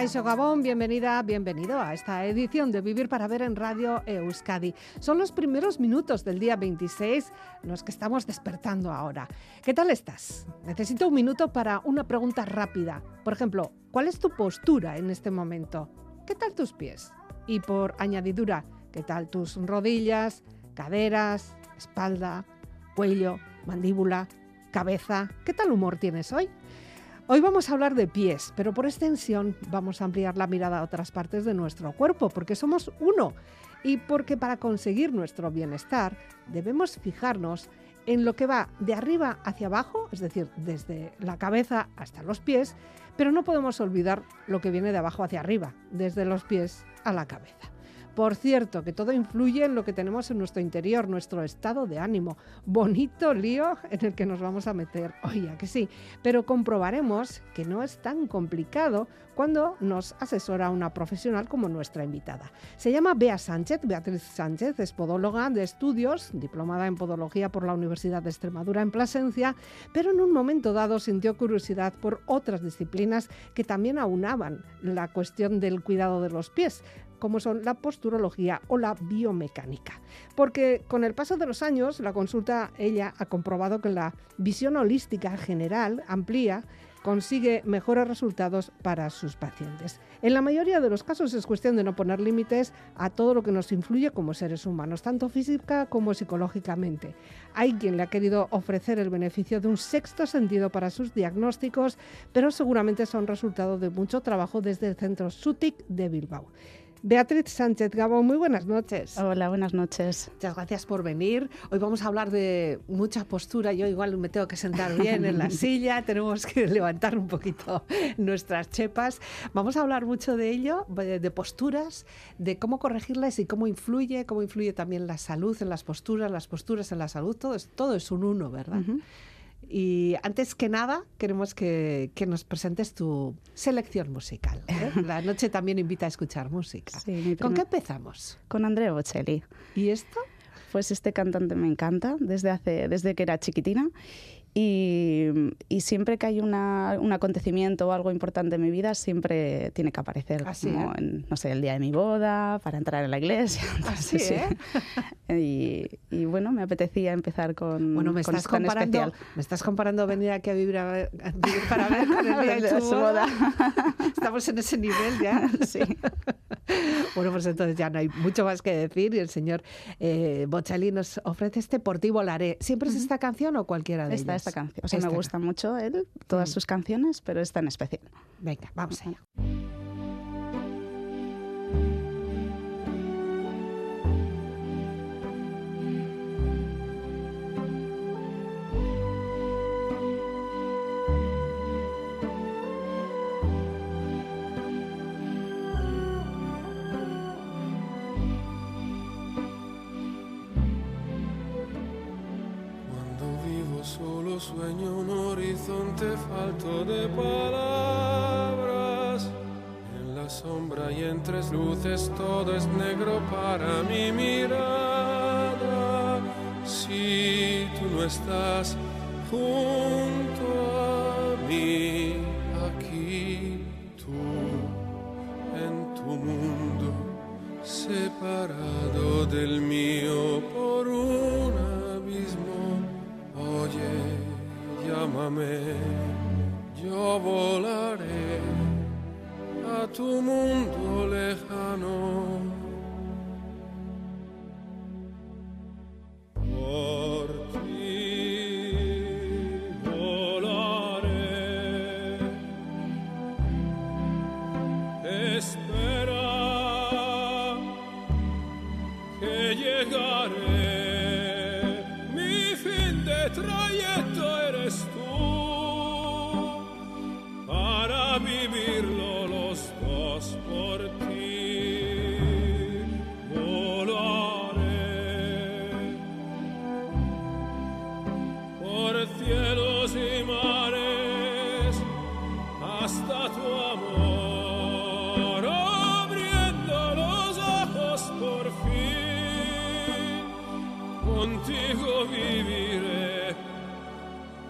Caixo Gabón, bienvenida, bienvenido a esta edición de Vivir para Ver en Radio Euskadi. Son los primeros minutos del día 26, los que estamos despertando ahora. ¿Qué tal estás? Necesito un minuto para una pregunta rápida. Por ejemplo, ¿cuál es tu postura en este momento? ¿Qué tal tus pies? Y por añadidura, ¿qué tal tus rodillas, caderas, espalda, cuello, mandíbula, cabeza? ¿Qué tal humor tienes hoy? Hoy vamos a hablar de pies, pero por extensión vamos a ampliar la mirada a otras partes de nuestro cuerpo, porque somos uno y porque para conseguir nuestro bienestar debemos fijarnos en lo que va de arriba hacia abajo, es decir, desde la cabeza hasta los pies, pero no podemos olvidar lo que viene de abajo hacia arriba, desde los pies a la cabeza. Por cierto, que todo influye en lo que tenemos en nuestro interior, nuestro estado de ánimo. Bonito lío en el que nos vamos a meter hoy, que sí. Pero comprobaremos que no es tan complicado cuando nos asesora una profesional como nuestra invitada. Se llama Bea Sánchez, Beatriz Sánchez, es podóloga de estudios, diplomada en podología por la Universidad de Extremadura en Plasencia, pero en un momento dado sintió curiosidad por otras disciplinas que también aunaban la cuestión del cuidado de los pies como son la posturología o la biomecánica. Porque con el paso de los años, la consulta, ella ha comprobado que la visión holística general amplía consigue mejores resultados para sus pacientes. En la mayoría de los casos es cuestión de no poner límites a todo lo que nos influye como seres humanos, tanto física como psicológicamente. Hay quien le ha querido ofrecer el beneficio de un sexto sentido para sus diagnósticos, pero seguramente son resultado de mucho trabajo desde el centro SUTIC de Bilbao. Beatriz Sánchez Gabo, muy buenas noches. Hola, buenas noches. Muchas gracias por venir. Hoy vamos a hablar de mucha postura. Yo igual me tengo que sentar bien en la silla, tenemos que levantar un poquito nuestras chepas. Vamos a hablar mucho de ello, de posturas, de cómo corregirlas y cómo influye, cómo influye también la salud en las posturas, las posturas en la salud. Todo es, todo es un uno, ¿verdad? Y antes que nada, queremos que, que nos presentes tu selección musical. ¿eh? La noche también invita a escuchar música. ¿Con qué empezamos? Con Andrea Bocelli. ¿Y esto? Pues este cantante me encanta desde, hace, desde que era chiquitina y, y, siempre que hay una, un acontecimiento o algo importante en mi vida, siempre tiene que aparecer. Así, como ¿eh? en, no sé, el día de mi boda, para entrar en la iglesia. Así, sí. ¿eh? y, y, bueno, me apetecía empezar con, bueno, me con estás comparando, especial. Me estás comparando venir aquí a vivir, a ver, a vivir para ver con el día de tu su boda. Estamos en ese nivel ya. Sí. Bueno, pues entonces ya no hay mucho más que decir y el señor eh, Bocelli nos ofrece este Por ti volaré. ¿Siempre es esta canción o cualquiera de Esta, ellas? Esta canción. O sea, Esta me gusta mucho él, todas Mm. sus canciones, pero esta en especial. Venga, vamos allá. Horizonte falto de palabras. En la sombra y en tres luces todo es negro para mi mirada. Si tú no estás junto a mí, aquí tú en tu mundo separado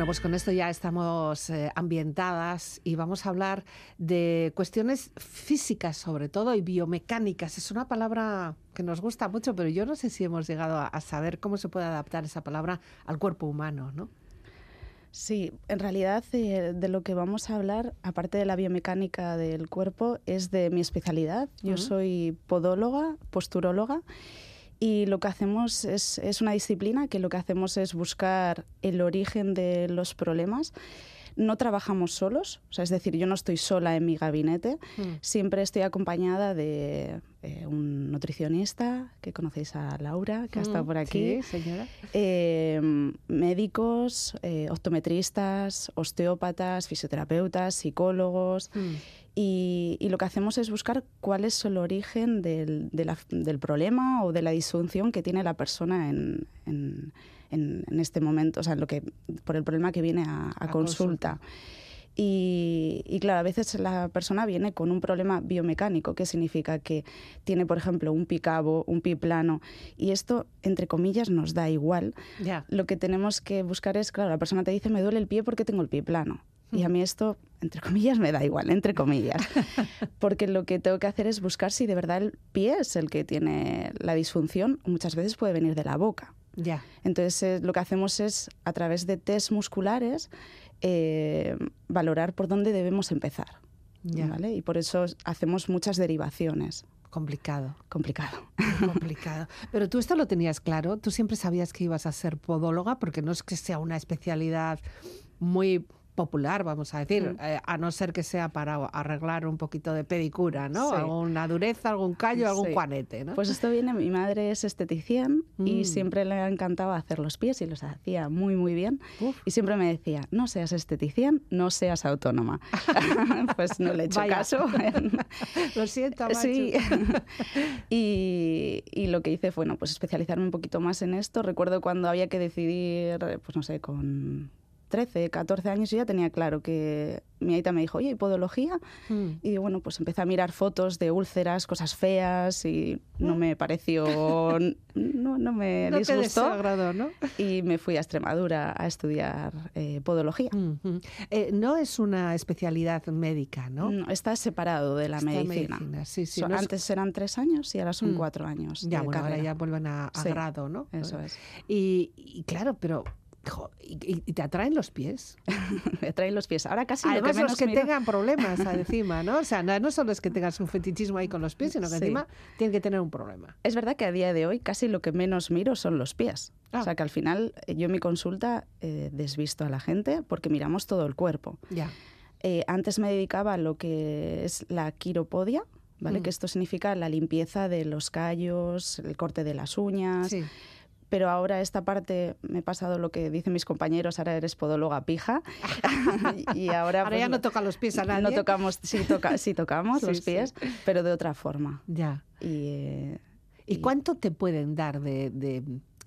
Bueno, pues con esto ya estamos eh, ambientadas y vamos a hablar de cuestiones físicas sobre todo y biomecánicas. Es una palabra que nos gusta mucho, pero yo no sé si hemos llegado a, a saber cómo se puede adaptar esa palabra al cuerpo humano, ¿no? Sí, en realidad eh, de lo que vamos a hablar, aparte de la biomecánica del cuerpo, es de mi especialidad. Yo Ujú. soy podóloga, posturóloga, y lo que hacemos es, es una disciplina que lo que hacemos es buscar el origen de los problemas. No trabajamos solos, o sea, es decir, yo no estoy sola en mi gabinete, siempre estoy acompañada de eh, un nutricionista, que conocéis a Laura, que ha estado Mm, por aquí, Sí, señora. eh, médicos, eh, optometristas, osteópatas, fisioterapeutas, psicólogos. Mm. Y, y lo que hacemos es buscar cuál es el origen del, de la- del problema o de la disfunción que tiene la persona en, en- en- en este momento, o sea, en lo que, por el problema que viene a, a A consulta. Y, y claro, a veces la persona viene con un problema biomecánico, que significa que tiene, por ejemplo, un picabo, un pie plano, y esto, entre comillas, nos da igual. Ya. Lo que tenemos que buscar es, claro, la persona te dice, me duele el pie porque tengo el pie plano. Y a mí esto, entre comillas, me da igual, entre comillas. Porque lo que tengo que hacer es buscar si de verdad el pie es el que tiene la disfunción. Muchas veces puede venir de la boca. Ya. Entonces, eh, lo que hacemos es, a través de test musculares, eh, valorar por dónde debemos empezar. Ya. ¿vale? Y por eso hacemos muchas derivaciones. Complicado. Complicado. complicado. Pero tú esto lo tenías claro, tú siempre sabías que ibas a ser podóloga, porque no es que sea una especialidad muy popular, vamos a decir, Mm. eh, a no ser que sea para arreglar un poquito de pedicura, ¿no? Sí. Alguna dureza, algún callo, algún Sí. juanete, ¿no? Pues esto viene, mi madre es esteticien Mm. y siempre le ha encantado hacer los pies y los hacía muy, muy bien. Uf. Y siempre me decía, no seas esteticien, no seas autónoma. pues no le he hecho Vaya. caso. Lo siento, Machu. Sí. y, y lo que hice fue, bueno, pues especializarme un poquito más en esto. Recuerdo cuando había que decidir, pues no sé, con 13, 14 años, yo ya tenía claro que mi aita me dijo, oye, ¿y podología? Mm. Y bueno, pues empecé a mirar fotos de úlceras, cosas feas y no me pareció, no, no me No disgustó. Y me fui a Extremadura a estudiar eh, podología. Eh, no es una especialidad médica, ¿no? No, está separado de la Está medicina. medicina, sí, sí, Son- no es- antes eran tres años y ahora son Mm. cuatro años. Ya, de bueno, ahora ya vuelven a, a Sí, grado, ¿no? Eso es. Y, y claro, pero ¿Y, te atraen los pies? Me atraen los pies. Ahora casi lo Además, que menos los que miro- tengan problemas encima, ¿no? O sea, no, no solo es que tengas un fetichismo ahí con los pies, sino que Sí. encima tienen que tener un problema. Es verdad que a día de hoy casi lo que menos miro son los pies. Ah. O sea que al final eh, yo en mi consulta eh, desvisto a la gente porque miramos todo el cuerpo. Ya. Eh, antes me dedicaba a lo que es la quiropodia, ¿vale? Mm. Que esto significa la limpieza de los callos, el corte de las uñas. Sí. Pero ahora esta parte me he pasado lo que dicen mis compañeros, ahora eres podóloga pija. y ahora, Ahora pues, ya no toca los pies a nadie. no tocamos, sí, toca, sí tocamos Sí, los sí. pies, pero de otra forma. Ya. Y, eh, ¿Y Y- cuánto te pueden dar de, de,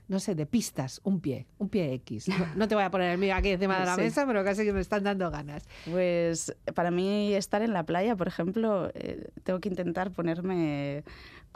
no sé, de pistas un pie, un pie X? No, no te voy a poner el mío aquí encima de la Sí. mesa, pero casi que me están dando ganas. Pues para mí estar en la playa, por ejemplo, eh, tengo que intentar ponerme,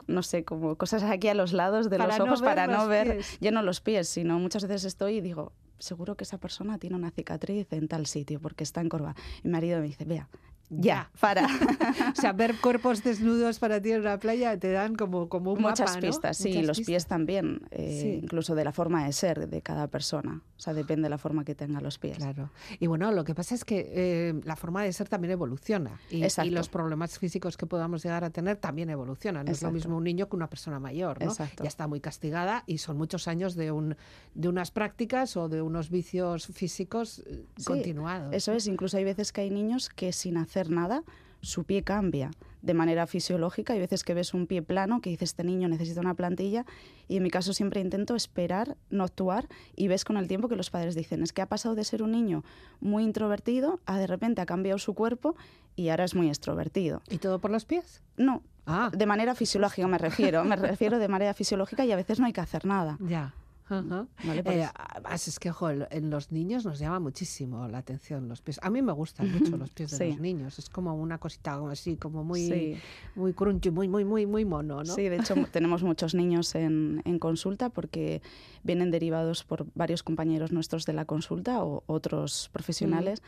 no sé, como cosas aquí a los lados de Para los ojos para no ver, pies. ya no los pies, sino muchas veces estoy y digo, seguro que esa persona tiene una cicatriz en tal sitio porque está encorvada. Y mi marido me dice, vea, ya, para. O sea, ver cuerpos desnudos para ti en una playa te dan como, como un Muchas mapa, ¿no? pistas, sí, Muchas los pistas. pies también, eh, Sí. incluso de la forma de ser de cada persona. O sea, depende de la forma que tengan los pies. Claro. Y bueno, lo que pasa es que eh, la forma de ser también evoluciona. Y, y Exacto. los problemas físicos que podamos llegar a tener también evolucionan. No es lo Exacto. mismo un niño que una persona mayor, ¿no? Exacto. Ya está muy castigada y son muchos años de, un, de unas prácticas o de unos vicios físicos eh, Sí, continuados. Eso es, incluso hay veces que hay niños que sin hacer nada su pie cambia de manera fisiológica. Hay veces que ves un pie plano que dices, este niño necesita una plantilla. Y en mi caso siempre intento esperar, no actuar. Y ves con el tiempo que los padres dicen, es que ha pasado de ser un niño muy introvertido a de repente ha cambiado su cuerpo y ahora es muy extrovertido. ¿Y todo por los pies? No, Ah, de manera fisiológica me refiero. Me refiero de manera fisiológica y a veces no hay que hacer nada. ya. Porque- Eh, además, es que, ojo, en los niños nos llama muchísimo la atención los pies. A mí me gustan mucho los pies de Sí. los niños. Es como una cosita como así, como muy, Sí. muy crunchy, muy, muy, muy, muy mono, ¿no? Sí, de hecho tenemos muchos niños en, en consulta porque vienen derivados por varios compañeros nuestros de la consulta o otros profesionales.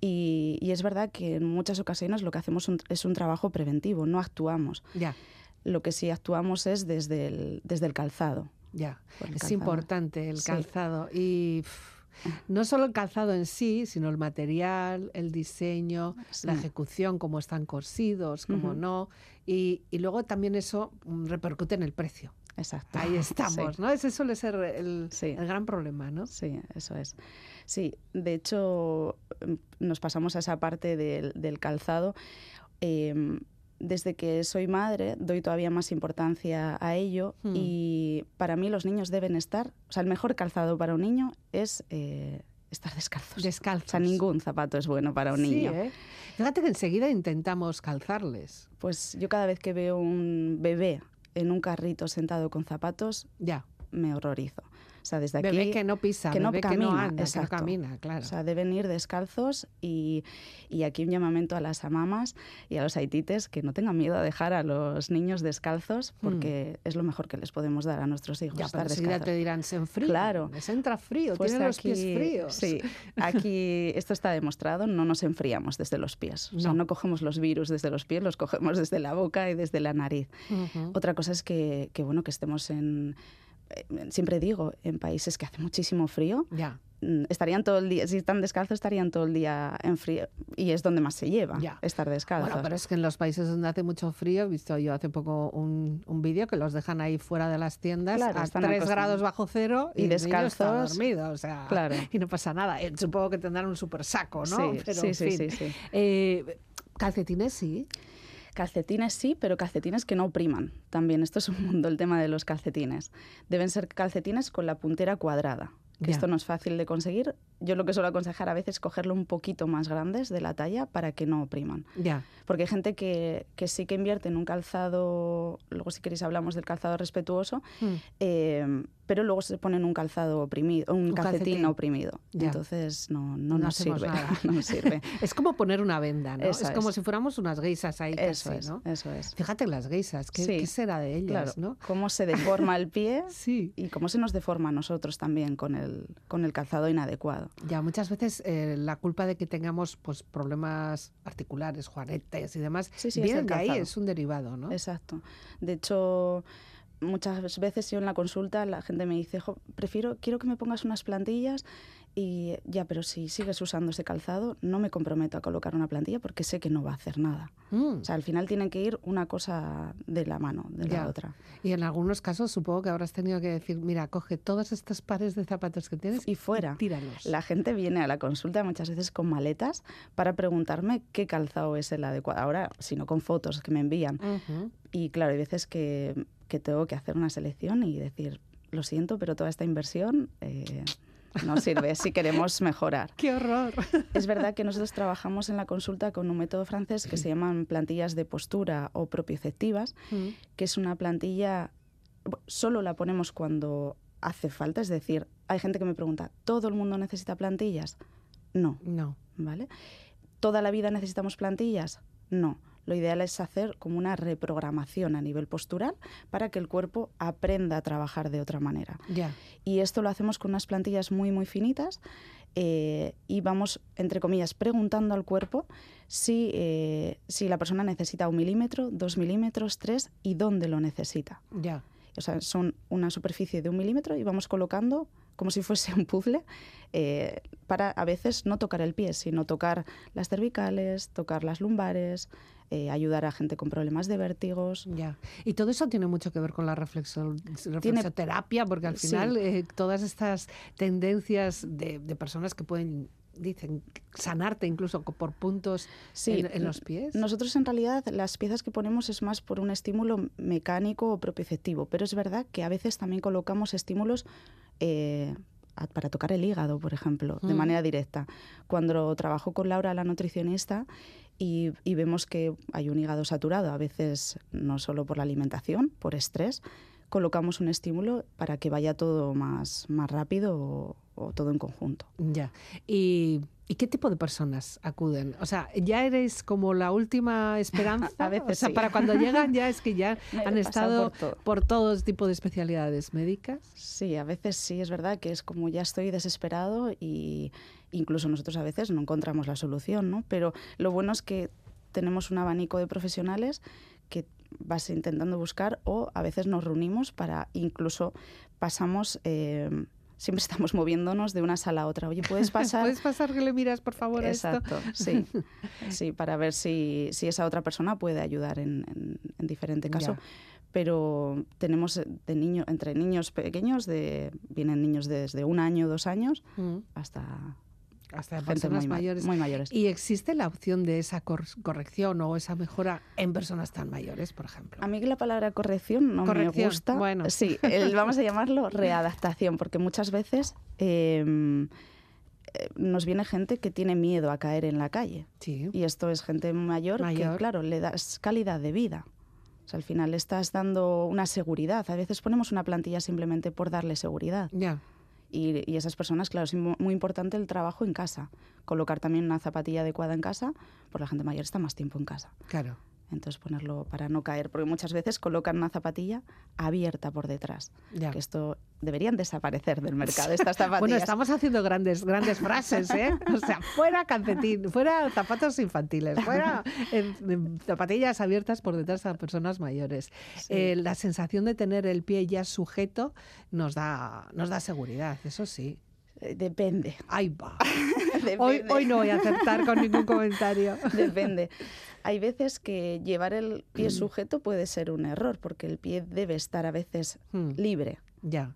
Y, y es verdad que en muchas ocasiones lo que hacemos un- es un trabajo preventivo, no actuamos. Ya, Lo que sí actuamos es desde el, desde el calzado. Ya. Es calzado. importante el Sí. calzado. Y pff, no solo el calzado en sí, sino el material, el diseño, la ejecución, cómo están cosidos, cómo no. Y, y luego también eso mm, repercute en el precio. Exacto. Ahí estamos, Sí. ¿no? Ese suele ser el, Sí. el gran problema, ¿no? Sí, eso es. Sí, de hecho, em, nos pasamos a esa parte del, del calzado. Em, desde que soy madre, doy todavía más importancia a ello Hmm. y para mí los niños deben estar, o sea, el mejor calzado para un niño es eh, estar descalzos. Descalzos. O sea, ningún zapato es bueno para un Sí, niño. ¿eh? Fíjate que enseguida intentamos calzarles. Pues yo cada vez que veo un bebé en un carrito sentado con zapatos, Ya. me horrorizo. Sea, desde aquí... Bebé que no pisa, que no bebé que no camina, anda, que exacto. no camina, claro. O sea, deben ir descalzos y, y aquí un llamamiento a las amamas y a los haitites que no tengan miedo a dejar a los niños descalzos porque es lo mejor que les podemos dar a nuestros hijos, ya, pero estar enseguida descalzos. te dirán, se enfría. Claro. Les entra frío, Pues tienen los pies fríos. Sí, aquí esto está demostrado, no nos enfriamos desde los pies. O sea, No. cogemos los virus desde los pies, los cogemos desde la boca y desde la nariz. Ujú. Otra cosa es que, que, bueno, que estemos en... eh, Siempre digo, en países que hace muchísimo frío, Ya, mm, estarían todo el día, si están descalzos, estarían todo el día en frío. Y es donde más se lleva, Ya. estar descalzos. Bueno, pero es que en los países donde hace mucho frío, he visto yo hace poco un, un vídeo que los dejan ahí fuera de las tiendas Claro, a están 3 acostados. grados bajo cero Y está descalzos. dormido, o sea, Claro. y no pasa nada. Eh, Supongo que tendrán un super saco, ¿no? Sí, Pero, sí, en sí, fin. sí, sí. Eh, calcetines sí. Calcetines sí, pero calcetines que no opriman. También, esto es un mundo, el tema de los calcetines. Deben ser calcetines con la puntera cuadrada. Que esto no es fácil de conseguir. Yo lo que suelo aconsejar a veces es cogerlo un poquito más grandes de la talla para que no opriman. Ya. Porque hay gente que, que sí que invierte en un calzado, luego si queréis hablamos del calzado respetuoso, Mm. eh, pero luego se ponen un calzado oprimido, un, Un calcetín, calcetín. oprimido. Ya. Entonces no, no, No nos sirve. nada. no nos sirve. Es como poner una venda, ¿no? Eso es como si fuéramos unas geisas ahí Eso casi, es, ¿no? eso es. Fíjate las geisas, ¿qué, Sí. qué será de ellas, Claro, no? cómo se deforma el pie Sí. y cómo se nos deforma a nosotros también con el, con el calzado inadecuado. Ya, muchas veces eh, la culpa de que tengamos pues problemas articulares, juanetes y demás, Sí, sí, viene el de ahí, es un derivado, ¿no? Exacto. De hecho, muchas veces yo en la consulta la gente me dice, "Jo, prefiero, quiero que me pongas unas plantillas y ya, pero si sigues usando ese calzado, no me comprometo a colocar una plantilla porque sé que no va a hacer nada. Mm. O sea, al final tienen que ir una cosa de la mano de Ya. la otra. Y en algunos casos supongo que habrás tenido que decir, mira, coge todos estos pares de zapatos que tienes Y fuera. tíralos. La gente viene a la consulta muchas veces con maletas para preguntarme qué calzado es el adecuado. Ahora, sino con fotos que me envían. Ujú. Y claro, hay veces que, que tengo que hacer una selección y decir, lo siento, pero toda esta inversión eh, no sirve si queremos mejorar. ¡Qué horror! Es verdad que nosotros trabajamos en la consulta con un método francés que se llaman plantillas de postura o propioceptivas, Mm. que es una plantilla, solo la ponemos cuando hace falta, es decir, hay gente que me pregunta, ¿todo el mundo necesita plantillas? No, No. ¿vale? ¿Toda la vida necesitamos plantillas? No. Lo ideal es hacer como una reprogramación a nivel postural para que el cuerpo aprenda a trabajar de otra manera. Y esto lo hacemos con unas plantillas muy, muy finitas eh, y vamos, entre comillas, preguntando al cuerpo si, eh, si la persona necesita un milímetro, dos milímetros, tres y dónde lo necesita. Ya. O sea, son una superficie de un milímetro y vamos colocando como si fuese un puzzle eh, para a veces no tocar el pie, sino tocar las cervicales, tocar las lumbares, eh, ayudar a gente con problemas de vértigos. Ya. Y todo eso tiene mucho que ver con la reflexo- reflexoterapia, porque al Sí. final eh, todas estas tendencias de, de personas que pueden, dicen, sanarte incluso por puntos Sí, en, en los pies. Nosotros en realidad las piezas que ponemos es más por un estímulo mecánico o propioceptivo, pero es verdad que a veces también colocamos estímulos eh, para tocar el hígado, por ejemplo, de Mm. manera directa. Cuando trabajo con Laura, la nutricionista, y, y vemos que hay un hígado saturado, a veces no solo por la alimentación, por estrés, colocamos un estímulo para que vaya todo más, más rápido o- o todo en conjunto. Ya. ¿Y, y qué tipo de personas acuden? O sea, ¿ya eres como la última esperanza? A veces o sea, sí. para cuando llegan ya es que ya han estado por todo. por todo tipo de especialidades médicas. Sí, a veces sí es verdad que es como ya estoy desesperado y incluso nosotros a veces no encontramos la solución, ¿no? Pero lo bueno es que tenemos un abanico de profesionales vas intentando buscar o a veces nos reunimos para incluso pasamos eh, siempre estamos moviéndonos de una sala a otra. Oye, ¿puedes pasar? ¿Puedes pasar que le miras, por favor, a esto? Exacto, sí. Sí, para ver si, si esa otra persona puede ayudar en, en- en diferente caso. Ya. Pero tenemos de niño, entre niños pequeños, de, vienen niños desde un año, dos años, Mm, hasta Hasta personas muy, mayores. muy mayores. ¿Y existe la opción de esa cor- corrección o esa mejora en personas tan mayores, por ejemplo? A mí que la palabra corrección no Corrección, me gusta. bueno. Sí, el- vamos a llamarlo readaptación, porque muchas veces eh, eh, nos viene gente que tiene miedo a caer en la calle. Sí. Y esto es gente mayor, Mayor. que, claro, le das calidad de vida. O sea, al final le estás dando una seguridad. A veces ponemos una plantilla simplemente por darle seguridad. Ya. Y, esas personas, claro, es mu- muy importante el trabajo en casa. Colocar también una zapatilla adecuada en casa, porque la gente mayor está más tiempo en casa. Claro. Entonces ponerlo para no caer, porque muchas veces colocan una zapatilla abierta por detrás. Ya. Que esto deberían desaparecer del mercado, estas zapatillas. Bueno, estamos haciendo grandes, grandes frases, ¿eh? O sea, fuera calcetín, fuera zapatos infantiles, fuera eh, zapatillas abiertas por detrás a personas mayores. Sí. Eh, la sensación de tener el pie ya sujeto nos da, nos da seguridad, eso sí. Eh, Depende. Ahí va. Depende. Hoy, hoy no voy a acertar con ningún comentario. Depende. Hay veces que llevar el Mm. pie sujeto puede ser un error, porque el pie debe estar a veces Hmm, libre. ya.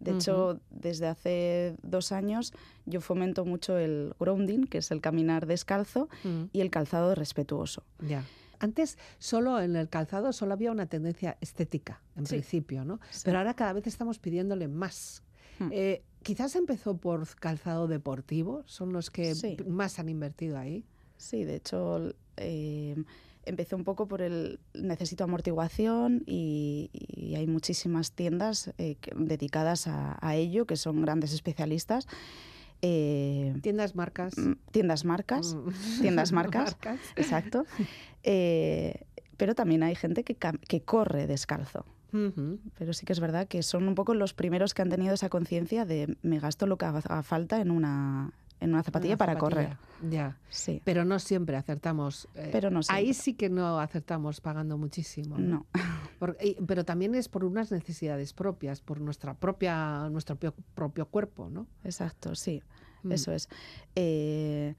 De hecho, desde hace dos años yo fomento mucho el grounding, que es el caminar descalzo, Mm, y el calzado respetuoso. ya. Antes solo en el calzado solo había una tendencia estética, en Sí. principio, ¿no? Sí. Pero ahora cada vez estamos pidiéndole más. Hmm. Eh, quizás empezó por calzado deportivo, son los que Sí. más han invertido ahí. Sí, de hecho, eh, empecé un poco por el necesito amortiguación y, y hay muchísimas tiendas eh, dedicadas a, a ello, que son grandes especialistas. Eh, Tiendas marcas. mm, tiendas marcas, Mm. tiendas marcas, Marcas. exacto. Eh, pero también hay gente que corre descalzo. Pero sí que es verdad que son un poco los primeros que han tenido esa conciencia de me gasto lo que haga falta en una, en una zapatilla Una para correr. Ya. Sí. Pero no siempre acertamos. eh, Pero no Ahí siempre. sí que no acertamos pagando muchísimo. No. Por- y- pero también es por unas necesidades propias, por nuestra propia, nuestro pio- propio cuerpo, ¿no? Exacto, sí. Mm. Eso es. Eh,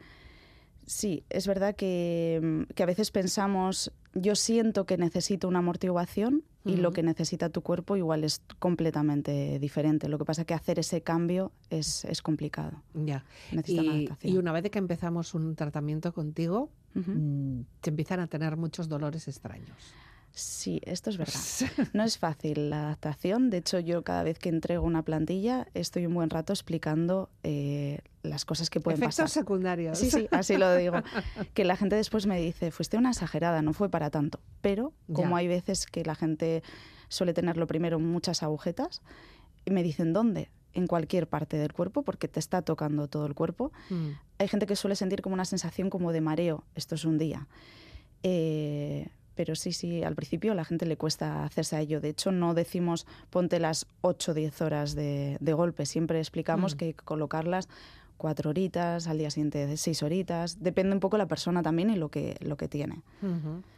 sí, es verdad que, mm, que a veces pensamos, yo siento que necesito una amortiguación y lo que necesita tu cuerpo igual es completamente diferente. Lo que pasa es que hacer ese cambio es, es complicado. Ya. Necesita una Y, adaptación. y una vez que empezamos un tratamiento contigo, mm, te empiezan a tener muchos dolores extraños. Sí, esto es verdad. No es fácil la adaptación. De hecho, yo cada vez que entrego una plantilla estoy un buen rato explicando eh, las cosas que pueden Efectos pasar. secundarios. Sí, sí, así lo digo. Que la gente después me dice, fuiste una exagerada, no fue para tanto. Pero como Ya. hay veces que la gente suele tener lo primero muchas agujetas, y me dicen, ¿dónde? En cualquier parte del cuerpo, porque te está tocando todo el cuerpo. Mm. Hay gente que suele sentir como una sensación como de mareo, esto es un día. Eh, pero sí, sí, al principio a la gente le cuesta hacerse a ello. De hecho, no decimos ponte las 8 o 10 horas de, de golpe. Siempre explicamos Mm. que hay que colocarlas cuatro horitas, al día siguiente seis horitas. Depende un poco la persona también y lo que, lo que tiene.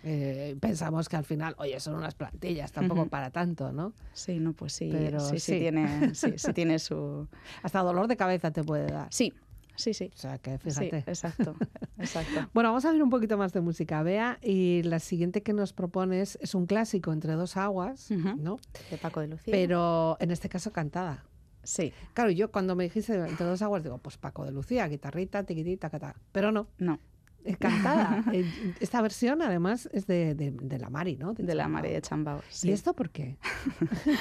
Eh, pensamos que al final, oye, son unas plantillas, tampoco para tanto, ¿no? Sí, no, pues sí, Pero sí, sí sí. tiene, sí, sí tiene su... Hasta dolor de cabeza te puede dar. Sí, sí, sí. O sea, que Sí, fíjate. exacto, exacto. Bueno, vamos a ver un poquito más de música, Bea. Y la siguiente que nos propones es un clásico entre dos aguas. ¿no? De Paco de Lucía. Pero en este caso cantada. Sí, Claro, yo cuando me dijiste entre dos aguas, digo, pues Paco de Lucía, guitarrita, tiquitita, cata. Pero no, no, es cantada. Eh, Esta versión, además, es de, de- de la Mari, ¿no? de la. María de Chambao. ¿Y sí. esto por qué?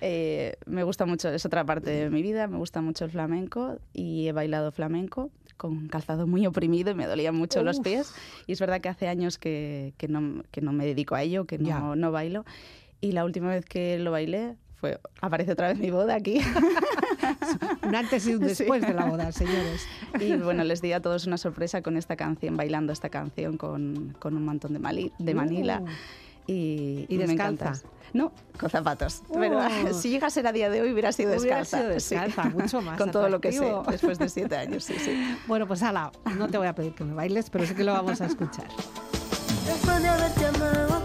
Eh, me gusta mucho, es otra parte de mi vida, me gusta mucho el flamenco y he bailado flamenco con calzado muy oprimido y me dolían mucho los pies. Y es verdad que hace años que, que no, que no me dedico a ello, que no, no bailo. Y la última vez que lo bailé fue, aparece otra vez mi boda aquí. Un antes y un Sí. después de la boda, señores. y bueno, les di a todos una sorpresa con esta canción, bailando esta canción con, con un mantón de, Mali- de Manila. Uh. Y, ¿Y me descalza? encanta. No, con zapatos. Pero Oh. si llega a ser a día de hoy hubiera sido Hubiera descalza. sido sí. descalza, mucho más Con todo lo que sé, después de siete años, sí, sí. Bueno, pues ala, no te voy a pedir que me bailes, pero sí que lo vamos a escuchar. Después de haberte amado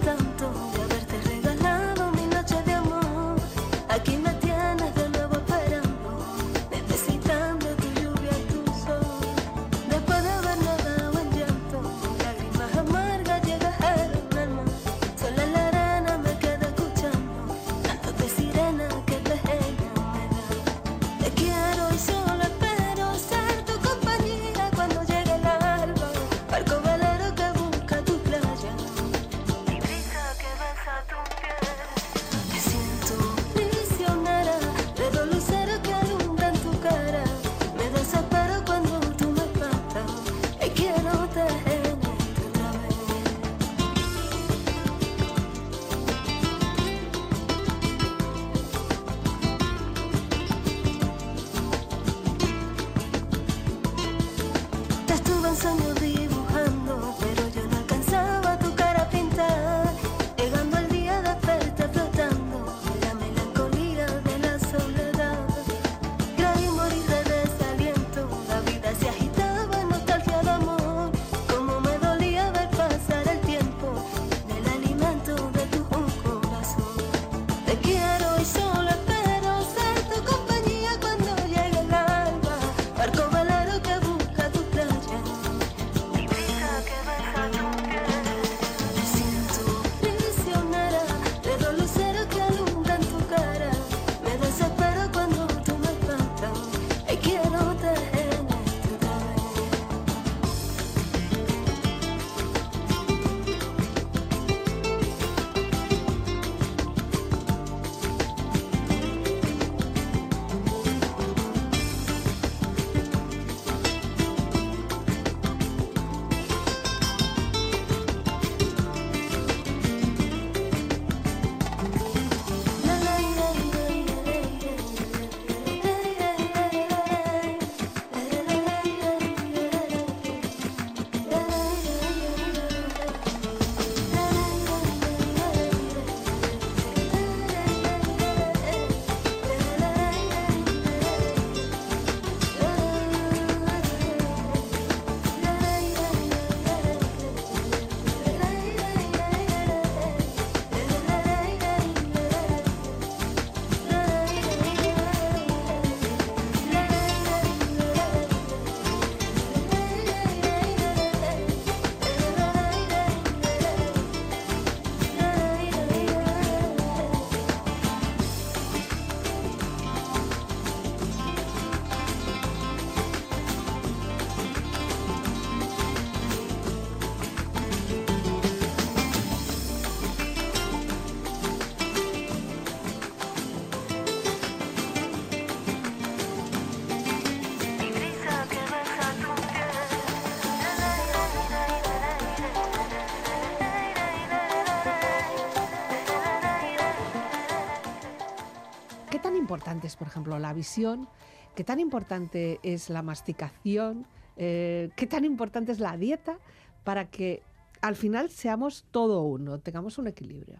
importante es, por ejemplo, la visión? ¿Qué tan importante es la masticación? Eh, ¿Qué tan importante es la dieta para que al final seamos todo uno, tengamos un equilibrio?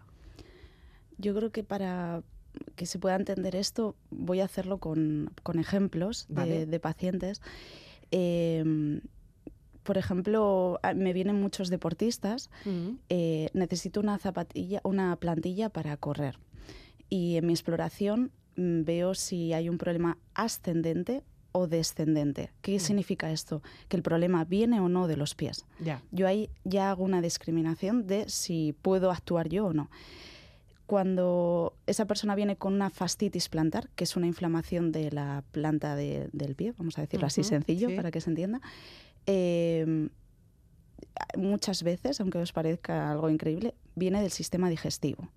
Yo creo que para que se pueda entender esto, voy a hacerlo con, con ejemplos de, Vale. de pacientes. Eh, por ejemplo, me vienen muchos deportistas Mm. eh, necesito una zapatilla, una plantilla para correr. Y en mi exploración veo si hay un problema ascendente o descendente. ¿Qué significa esto? Que el problema viene o no de los pies. Ya. Yo ahí ya hago una discriminación de si puedo actuar yo o no. Cuando esa persona viene con una fascitis plantar, que es una inflamación de la planta de- del pie, vamos a decirlo así Ujú, sencillo sí. para que se entienda, eh, muchas veces, aunque os parezca algo increíble, viene del sistema digestivo.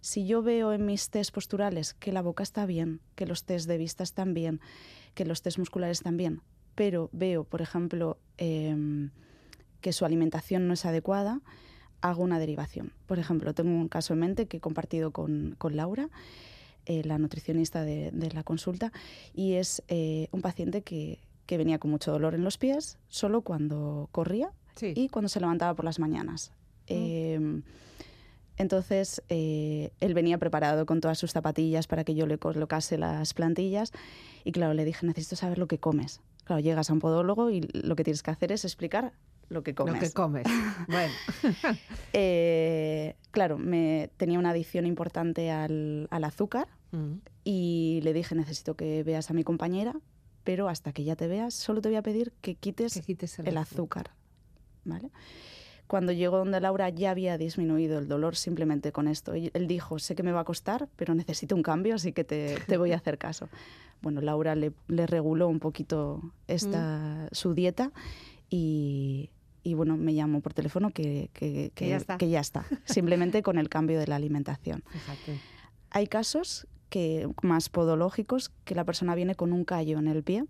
Si yo veo en mis test posturales que la boca está bien, que los test de vista están bien, que los test musculares están bien, pero veo, por ejemplo, em, que su alimentación no es adecuada, hago una derivación. Por ejemplo, tengo un caso en mente que he compartido con, con Laura, eh, la nutricionista de, de la consulta, y es eh, un paciente que, que venía con mucho dolor en los pies, solo cuando corría Sí. y cuando se levantaba por las mañanas. Eh, entonces, eh, él venía preparado con todas sus zapatillas para que yo le colocase las plantillas y claro, le dije, necesito saber lo que comes. Claro, llegas a un podólogo y lo que tienes que hacer es explicar lo que comes. Lo que comes. bueno. Eh, claro, me, tenía una adicción importante al, al azúcar Mm. y le dije, necesito que veas a mi compañera, pero hasta que ya te veas, solo te voy a pedir que quites Que quites el el azúcar. ¿Vale? Cuando llegó donde Laura ya había disminuido el dolor simplemente con esto. Y él dijo, sé que me va a costar, pero necesito un cambio, así que te, te voy a hacer caso. Bueno, Laura le, le reguló un poquito esta, su dieta y, y, bueno, me llamó por teléfono que, que- Que ya está. que ya está, simplemente con el cambio de la alimentación. Fíjate. Hay casos que más podológicos que la persona viene con un callo en el pie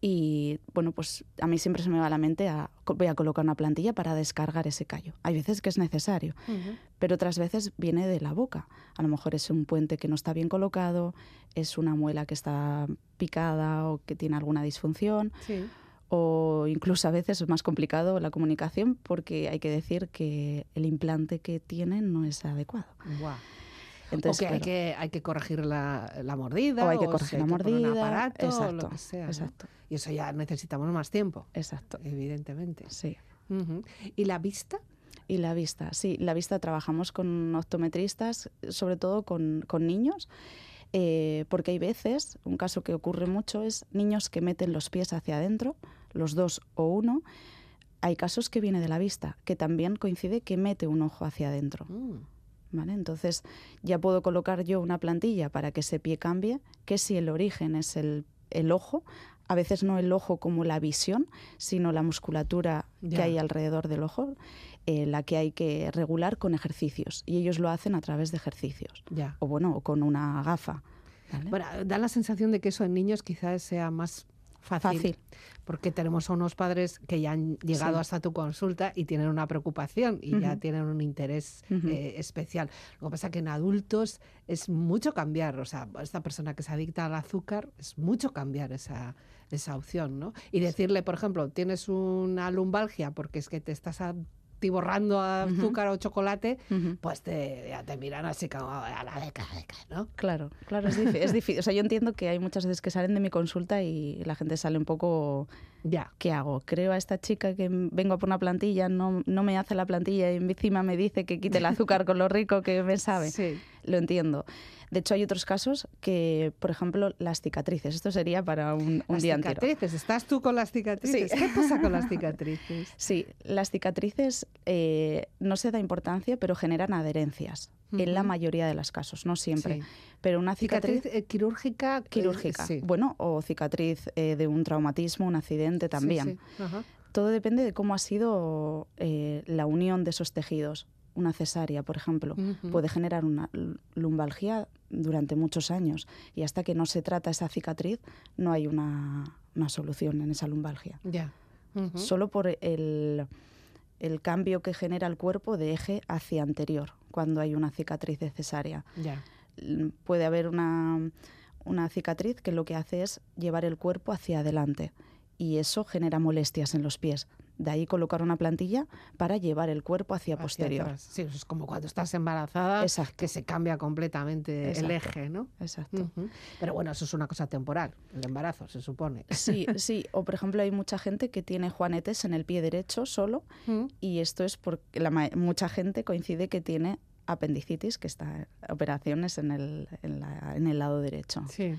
y bueno, pues a mí siempre se me va a la mente a voy a colocar una plantilla para descargar ese callo. Hay veces que es necesario, pero otras veces viene de la boca. A lo mejor es un puente que no está bien colocado, es una muela que está picada o que tiene alguna disfunción Sí. o incluso a veces es más complicado la comunicación porque hay que decir que el implante que tienen no es adecuado. Entonces, o que, hay que hay que corregir la, la mordida. o hay que corregir la que poner un mordida, aparato, o exacto, lo que sea. ¿no? exacto, Y eso ya necesitamos más tiempo, exacto, evidentemente. sí. ¿Y la vista? Y la vista, sí, la vista trabajamos con optometristas, sobre todo con, con niños, eh, porque hay veces, un caso que ocurre mucho es niños que meten los pies hacia adentro, los dos o uno. Hay casos que viene de la vista, que también coincide que mete un ojo hacia adentro. Mm. ¿Vale? Entonces ya puedo colocar yo una plantilla para que ese pie cambie, que si el origen es el, el ojo, a veces no el ojo como la visión, sino la musculatura que hay alrededor del ojo, eh, la que hay que regular con ejercicios. Y ellos lo hacen a través de ejercicios. Ya. O bueno, o con una gafa. ¿vale? Bueno, da la sensación de que eso en niños quizás sea más fácil. Fácil. Porque tenemos a unos padres que ya han llegado Sí. hasta tu consulta y tienen una preocupación y ya tienen un interés eh, especial. Lo que pasa que en adultos es mucho cambiar. O sea, esta persona que se adicta al azúcar es mucho cambiar esa, esa opción, ¿no? Y decirle, por ejemplo, tienes una lumbalgia porque es que te estás atiborrando a azúcar o chocolate, pues te, ya te miran así como a la deca, deca", ¿no? Claro, claro, es, es difícil. O sea, yo entiendo que hay muchas veces que salen de mi consulta y la gente sale un poco Ya. ¿qué hago? Creo a esta chica que vengo a por una plantilla, no, no me hace la plantilla y encima me dice que quite el azúcar con lo rico que me sabe. Sí. Lo entiendo. De hecho, hay otros casos que, por ejemplo, las cicatrices. Esto sería para un, un Las día entero. cicatrices, ¿estás tú con las cicatrices? Sí. ¿Qué pasa con las cicatrices? Sí, las cicatrices eh, no se da importancia, pero generan adherencias. En la mayoría de los casos, no siempre. Sí. Pero una cicatriz, Cicatriz eh, quirúrgica. eh, quirúrgica, sí. bueno, o cicatriz eh, de un traumatismo, un accidente también. Ajá. Todo depende de cómo ha sido la unión de esos tejidos. Una cesárea, por ejemplo, puede generar una lumbalgia durante muchos años y hasta que no se trata esa cicatriz no hay una, una solución en esa lumbalgia. Ya. Ujú. Solo por el, el cambio que genera el cuerpo de eje hacia anterior cuando hay una cicatriz de cesárea. Puede haber una, una cicatriz que lo que hace es llevar el cuerpo hacia adelante y eso genera molestias en los pies. De ahí colocar una plantilla para llevar el cuerpo hacia, Hacia posterior. atrás. Sí, eso es como cuando estás embarazada, Exacto. que se cambia completamente el eje, ¿no? Exacto. Ujú. Pero bueno, eso es una cosa temporal, el embarazo, se supone. Sí, sí. O por ejemplo hay mucha gente que tiene juanetes en el pie derecho solo y esto es porque la mucha gente coincide que tiene apendicitis, que está operaciones en el, en la- en el lado derecho. Sí.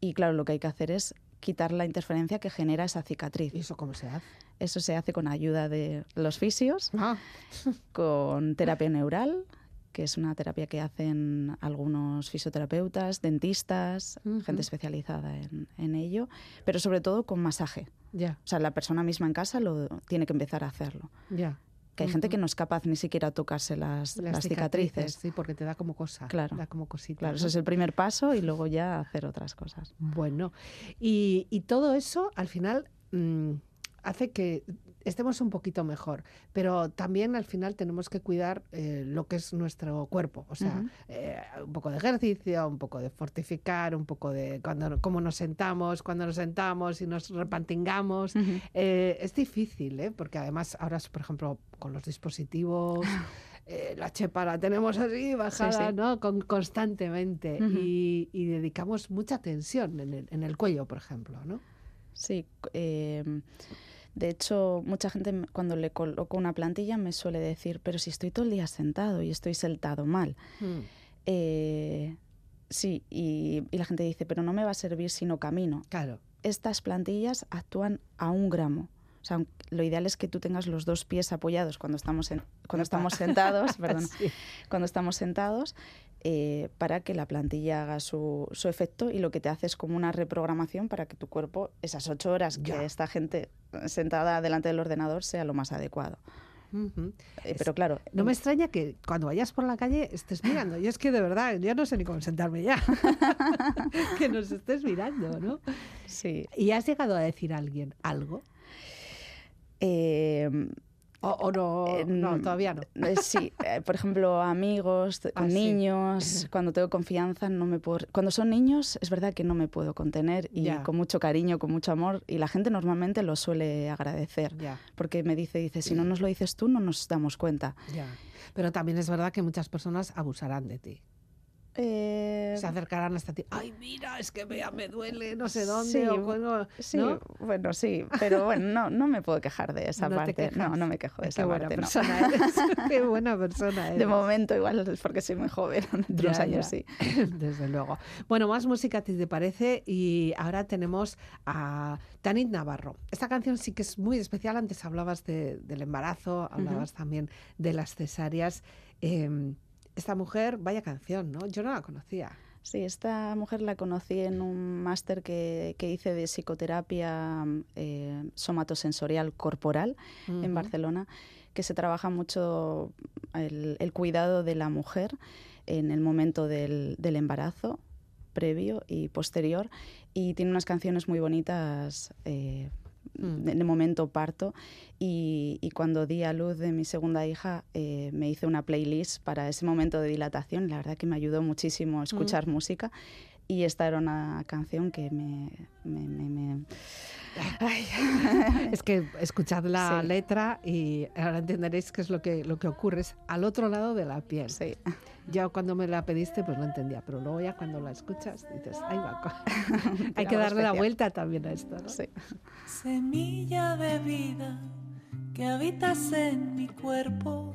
Y claro, lo que hay que hacer es quitar la interferencia que genera esa cicatriz. ¿Y eso cómo se hace? Eso se hace con ayuda de los fisios, Ah, con terapia neural, que es una terapia que hacen algunos fisioterapeutas, dentistas, gente especializada en, en ello, pero sobre todo con masaje. ya, O sea, la persona misma en casa lo tiene que empezar a hacerlo. ya. Que hay gente que no es capaz ni siquiera tocarse las, las cicatrices. Sí, porque te da como cosa. Claro. Da como cosita. Claro, ¿no? ese es el primer paso y luego ya hacer otras cosas. Bueno, y, y todo eso al final mm, hace que estemos un poquito mejor, pero también al final tenemos que cuidar eh, lo que es nuestro cuerpo, o sea, Ujú. eh, un poco de ejercicio, un poco de fortificar, un poco de cuando, cómo nos sentamos, cuando nos sentamos y nos repantingamos. Eh, es difícil, ¿eh? porque además ahora, por ejemplo, con los dispositivos, eh, la chepa la tenemos así bajada, sí. ¿no? Con, constantemente Ujú. y, y dedicamos mucha tensión en el, en el cuello, por ejemplo, ¿no? Sí, eh, de hecho, mucha gente cuando le coloco una plantilla me suele decir, pero si estoy todo el día sentado y estoy sentado mal. Eh, sí, y, y la gente dice, pero no me va a servir si no camino. Claro. Estas plantillas actúan a un gramo. O sea, lo ideal es que tú tengas los dos pies apoyados cuando estamos, en- cuando estamos sentados, perdón, Sí. cuando estamos sentados, eh, para que la plantilla haga su, su efecto y lo que te hace es como una reprogramación para que tu cuerpo, esas ocho horas que esta gente sentada delante del ordenador, sea lo más adecuado. Eh, pero claro, No me extraña que cuando vayas por la calle estés mirando. Yo es que de verdad, yo no sé ni cómo sentarme ya. que nos estés mirando, ¿no? sí. ¿Y has llegado a decir a alguien algo? Eh, ¿O, o no? Eh, no, todavía no. Eh, Sí, eh, por ejemplo, amigos, con Ah, sí. niños, cuando tengo confianza, no me puedo... Cuando son niños, es verdad que no me puedo contener y con mucho cariño, con mucho amor, y la gente normalmente lo suele agradecer, porque me dice, dice, si no nos lo dices tú, no nos damos cuenta. Pero también es verdad que muchas personas abusarán de ti. Eh, Se acercarán hasta ti. Ay, mira, es que vea, me duele, no sé dónde. sí, o bueno, sí, ¿no? bueno, sí, pero bueno, no, no me puedo quejar de esa No te parte. No, no me quejo de Qué esa buena parte, no. persona eres. Qué buena persona eres. De momento igual es porque soy muy joven, Ya, años ya. sí. Desde luego. Bueno, más música, si te parece, y ahora tenemos a Tanit Navarro. Esta canción sí que es muy especial. Antes hablabas de- del embarazo, hablabas también de las cesáreas. Eh, esta mujer, vaya canción, ¿no? Yo no la conocía. Sí, esta mujer la conocí en un máster que, que hice de psicoterapia eh, somatosensorial corporal en. Barcelona, que se trabaja mucho el, el cuidado de la mujer en el momento del, del embarazo previo y posterior y tiene unas canciones muy bonitas eh, Mm. en el momento parto y, y cuando di a luz de mi segunda hija eh, me hice una playlist para ese momento de dilatación la verdad que me ayudó muchísimo a escuchar música y esta era una canción que me... me, me- me- Ay. Es que escuchad la Sí. letra y ahora entenderéis qué es lo que, lo que ocurre. Es al otro lado de la piel. Sí. Ya cuando me la pediste, pues no entendía, pero luego ya cuando la escuchas dices, ahí va. Hay que darle la vuelta también a esto, ¿no? Sí. Semilla de vida que habitas en mi cuerpo.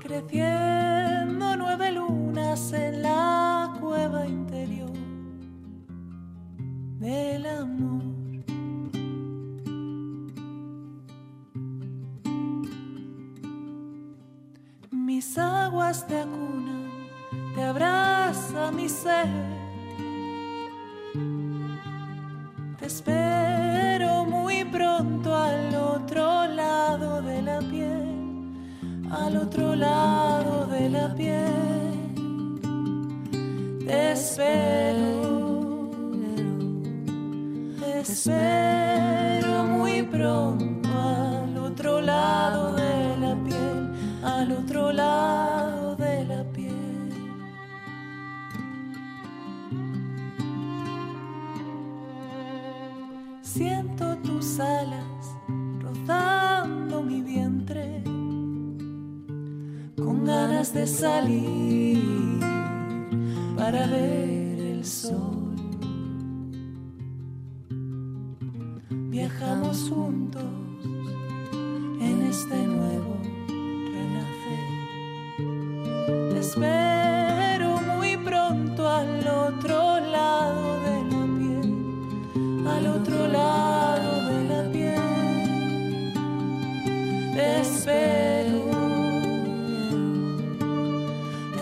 Creciendo nueve lunas en la cueva interior del amor. Mis aguas te acunan, te abraza mi ser. Te espero muy pronto al otro lado de la piel, al otro lado de la piel. Te espero, espero muy pronto al otro lado de la piel, al otro lado de la piel. Siento tus alas rozando mi vientre con ganas de salir para ver el sol. Viajamos juntos en este nuevo renacer. Espero muy pronto al otro lado de la piel, al otro lado de la piel. Espero,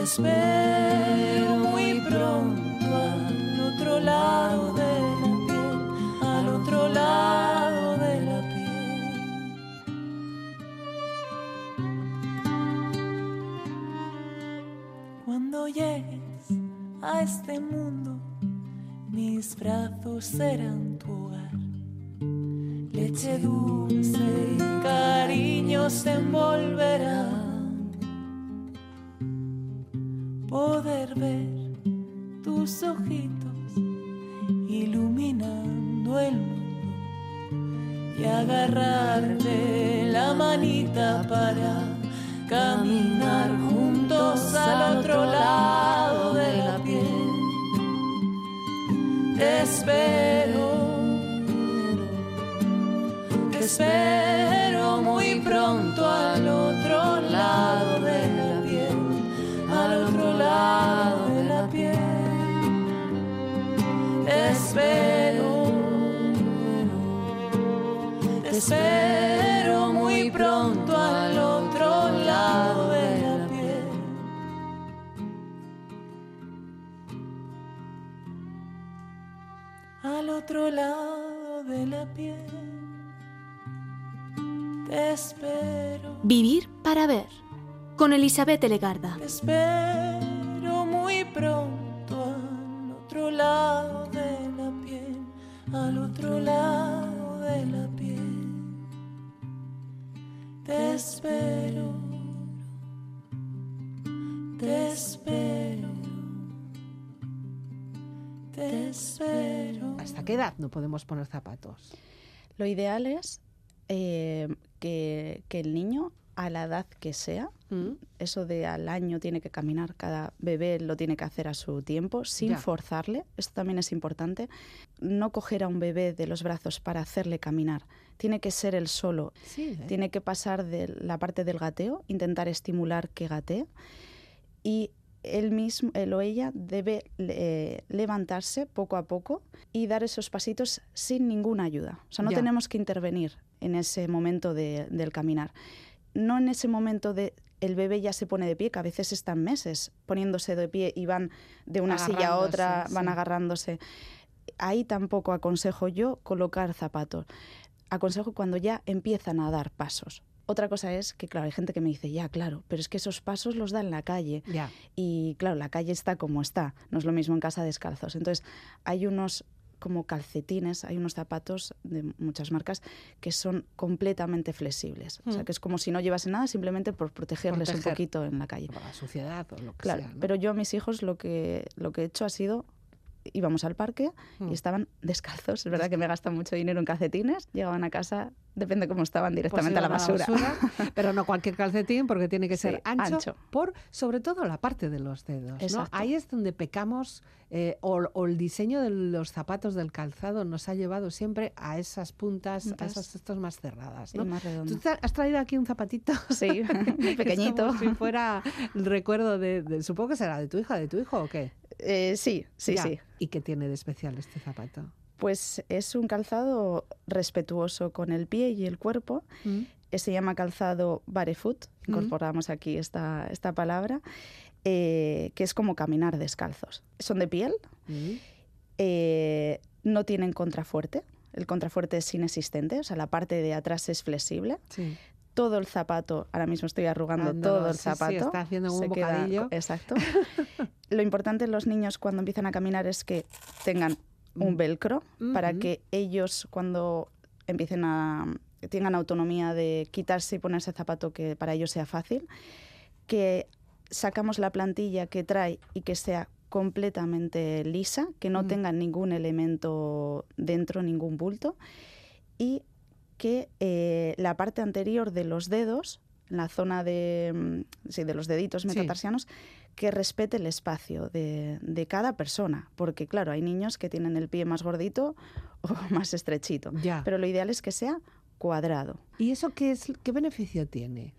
espero brazos serán tu hogar. Leche dulce y cariños te envolverán. Poder ver tus ojitos iluminando el mundo y agarrarte la manita para caminar juntos al otro lado de la. Espero, espero muy pronto al otro lado de la piel, al otro lado de la piel. Espero, espero Al otro lado de la piel. Te espero. Vivir para ver. Con Elizabeth Legarda. Te espero muy pronto al otro lado de la piel, al otro lado de la piel. Te espero, te espero, te espero. ¿Hasta qué edad no podemos poner zapatos? Lo ideal es eh, que, que el niño, a la edad que sea, ¿Mm? eso de al año tiene que caminar, cada bebé lo tiene que hacer a su tiempo, sin Ya. forzarle. Esto también es importante. No coger a un bebé de los brazos para hacerle caminar. Tiene que ser él solo. Sí, ¿eh? Tiene que pasar de la parte del gateo, intentar estimular que gatee. Y él mismo, él o ella, debe eh, levantarse poco a poco y dar esos pasitos sin ninguna ayuda. O sea, no Ya. tenemos que intervenir en ese momento de- del caminar. No en ese momento de el bebé ya se pone de pie, que a veces están meses poniéndose de pie y van de una silla a otra, van sí. agarrándose. Ahí tampoco aconsejo yo colocar zapatos. Aconsejo cuando ya empiezan a dar pasos. Otra cosa es que, claro, hay gente que me dice, ya, claro, pero es que esos pasos los da en la calle. Ya. Y claro, la calle está como está, no es lo mismo en casa descalzos. Entonces, hay unos como calcetines, hay unos zapatos de muchas marcas que son completamente flexibles. O sea, Mm. que es como si no llevasen nada simplemente por protegerles un poquito en la calle. Por la suciedad o lo que Claro, sea. ¿no? pero yo a mis hijos lo que, lo que he hecho ha sido, íbamos al parque Mm. y estaban descalzos. Es verdad que me gastan mucho dinero en calcetines. Llegaban a casa, depende cómo estaban, Pues directamente a la basura. pero no cualquier calcetín porque tiene que ser Sí, ancho, ancho. por sobre todo la parte de los dedos. ¿no? Ahí es donde pecamos eh, o, o el diseño de los zapatos del calzado nos ha llevado siempre a esas puntas, a esas cestas más cerradas. ¿no? más. ¿Tú has traído aquí un zapatito? Sí, pequeñito. como si fuera el recuerdo de, de- Supongo que será de tu hija, de tu hijo o qué. Eh, sí, sí, Ya. sí. ¿Y qué tiene de especial este zapato? Pues es un calzado respetuoso con el pie y el cuerpo. Eh, Se llama calzado barefoot, Mm. incorporamos aquí esta, esta palabra, eh, que es como caminar descalzos. Son de piel, Mm. eh, no tienen contrafuerte, el contrafuerte es inexistente, o sea, la parte de atrás es flexible. Sí. Todo el zapato, ahora mismo estoy arrugando todo el sí, sí, zapato. está haciendo un se queda- bocadillo. exacto. Lo importante en los niños cuando empiezan a caminar es que tengan un Mm. velcro para Ujú. que ellos cuando empiecen a tengan autonomía de quitarse y ponerse el zapato que para ellos sea fácil, que sacamos la plantilla que trae y que sea completamente lisa, que no Mm. tenga ningún elemento dentro, ningún bulto, y que eh, la parte anterior de los dedos, la zona de, mm, sí, de los deditos Sí. metatarsianos, que respete el espacio de, de cada persona. Porque, claro, hay niños que tienen el pie más gordito o más estrechito. Ya. Pero lo ideal es que sea cuadrado, ¿Y eso qué, es, qué beneficio tiene?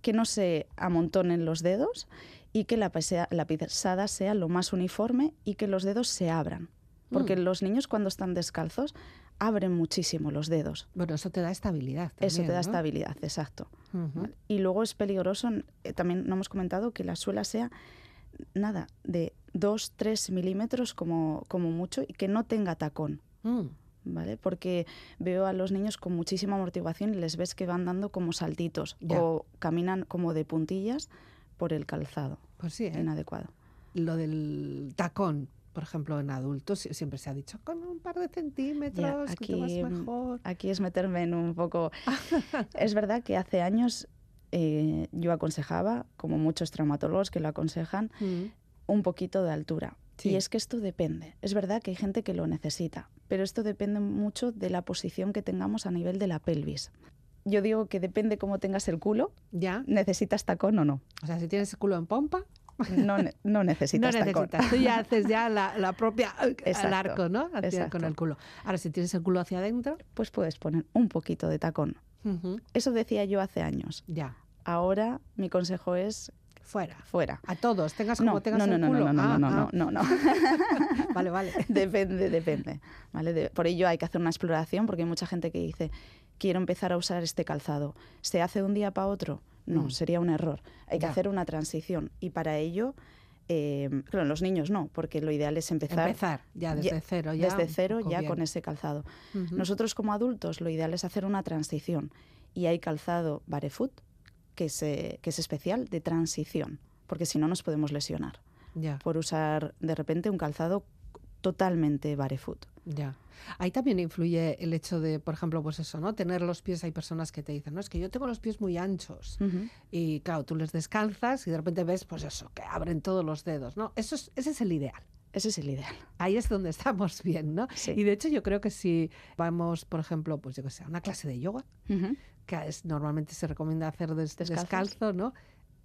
que no se amontonen los dedos y que la, la pisada sea lo más uniforme y que los dedos se abran. Porque Mm. los niños cuando están descalzos abren muchísimo los dedos. Bueno, eso te da estabilidad. Eso te también, da ¿no? estabilidad, exacto. Y luego es peligroso, eh, también no hemos comentado que la suela sea nada, de 2, 3 milímetros como, como mucho y que no tenga tacón. Mm. ¿Vale? Porque veo a los niños con muchísima amortiguación y les ves que van dando como saltitos Ya. o caminan como de puntillas por el calzado Pues sí, ¿eh? inadecuado. lo del tacón, por ejemplo, en adultos, si- siempre se ha dicho con un par de centímetros, que te vas aquí, mejor. Aquí es meterme en un poco... es verdad que hace años eh, yo aconsejaba, como muchos traumatólogos que lo aconsejan, Mm. un poquito de altura. Sí. Y es que esto depende. Es verdad que hay gente que lo necesita, pero esto depende mucho de la posición que tengamos a nivel de la pelvis. Yo digo que depende cómo tengas el culo, Ya. necesitas tacón o no. O sea, si tienes el culo en pompa, No, no necesitas no tacón. necesitas. Tú ya haces ya la, la propia Exacto, arco, ¿no? Hacia- con el culo. Ahora, si tienes el culo hacia adentro, Pues puedes poner un poquito de tacón. Eso decía yo hace años. ya, Ahora mi consejo es fuera. fuera. A todos, tengas como No, tengas no, no, el no, culo. no, no, Ah, no, ah, no, no, no. Vale, vale. Depende, depende. ¿vale? De- por ello hay que hacer una exploración porque hay mucha gente que dice, quiero empezar a usar este calzado. ¿Se hace de un día para otro? No, Mm. sería un error. Hay que hacer una transición y para ello, eh, claro, los niños no, porque lo ideal es empezar, Empezar ya desde ya- cero. Ya desde cero ya bien. con ese calzado. Nosotros como adultos lo ideal es hacer una transición y hay calzado barefoot que es, eh, que es especial de transición, porque si no nos podemos lesionar Ya, por usar de repente un calzado totalmente barefoot. ya. Ahí también influye el hecho de, por ejemplo, pues eso, ¿no? Tener los pies, hay personas que te dicen, no, es que yo tengo los pies muy anchos. Y claro, tú les descalzas y de repente ves, pues eso, que abren todos los dedos, ¿no? Eso es, ese es el ideal. Ese es el ideal. Ahí es donde estamos bien, ¿no? Sí. Y de hecho yo creo que si vamos, por ejemplo, pues yo que sé, a una clase de yoga, que es, normalmente se recomienda hacer des- descalzo, ¿no?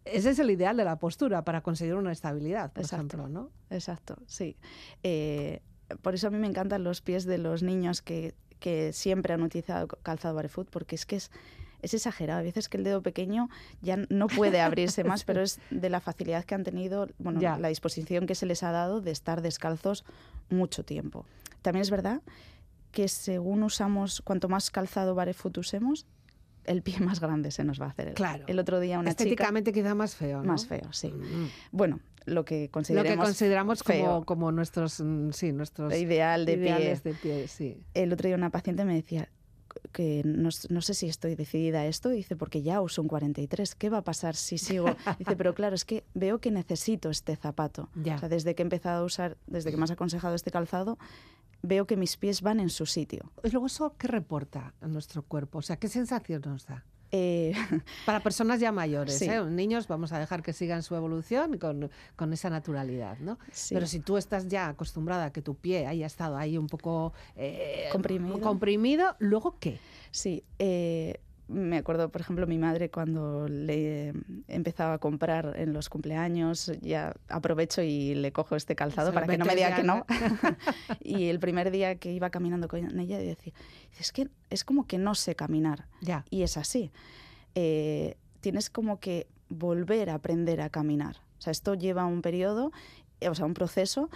Ese es el ideal de la postura para conseguir una estabilidad, por Exacto. ejemplo, ¿no? Exacto, sí. Eh, por eso a mí me encantan los pies de los niños que, que siempre han utilizado calzado barefoot, porque es que es, es exagerado. A veces que el dedo pequeño ya no puede abrirse más, pero es de la facilidad que han tenido, bueno, Ya. la disposición que se les ha dado de estar descalzos mucho tiempo. También es verdad que según usamos, cuanto más calzado barefoot usemos, el pie más grande se nos va a hacer. El, Claro. el otro día una chica... Estéticamente quizá más feo, ¿no? Más feo, sí. Mm. Bueno, lo que Lo que consideramos como, feo. como nuestros, mm, sí, nuestros ideal de pie. ideales de pie, sí. El otro día una paciente me decía que no, no sé si estoy decidida a esto, dice, porque ya uso un 43, ¿qué va a pasar si sigo? Dice, pero claro, es que veo que necesito este zapato. Ya. O sea, desde que he empezado a usar, desde que me has aconsejado este calzado, veo que mis pies van en su sitio. Y luego eso, ¿qué reporta a nuestro cuerpo? O sea, ¿qué sensación nos da? Eh, Para personas ya mayores, Sí. ¿eh? niños vamos a dejar que sigan su evolución con, con esa naturalidad, ¿no? Sí. Pero si tú estás ya acostumbrada a que tu pie haya estado ahí un poco eh, Comprimido. comprimido, ¿luego qué? Sí, me acuerdo, por ejemplo, mi madre cuando le empezaba a comprar en los cumpleaños, ya aprovecho y le cojo este calzado para que no me diga que no. y el primer día que iba caminando con ella decía, es que es como que no sé caminar. Ya. Y es así. Eh, tienes como que volver a aprender a caminar. O sea, esto lleva un periodo, o sea, un proceso.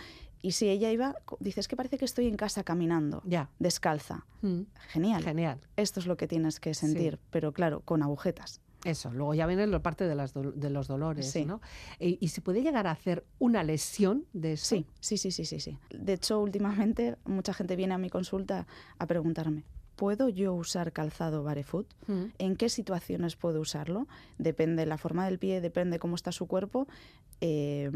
Y si ella iba, co- dice, es que parece que estoy en casa caminando, Ya. descalza. Mm, Genial. Genial. Esto es lo que tienes que sentir, pero claro, con agujetas. Eso, luego ya viene la parte de, las dol- de los dolores, Sí. ¿no? Y, y se puede llegar a hacer una lesión de eso. Sí, sí, sí, sí, sí, sí. De hecho, últimamente mucha gente viene a mi consulta a preguntarme, ¿puedo yo usar calzado barefoot? Mm, ¿En qué situaciones puedo usarlo? Depende de la forma del pie, depende cómo está su cuerpo. eh,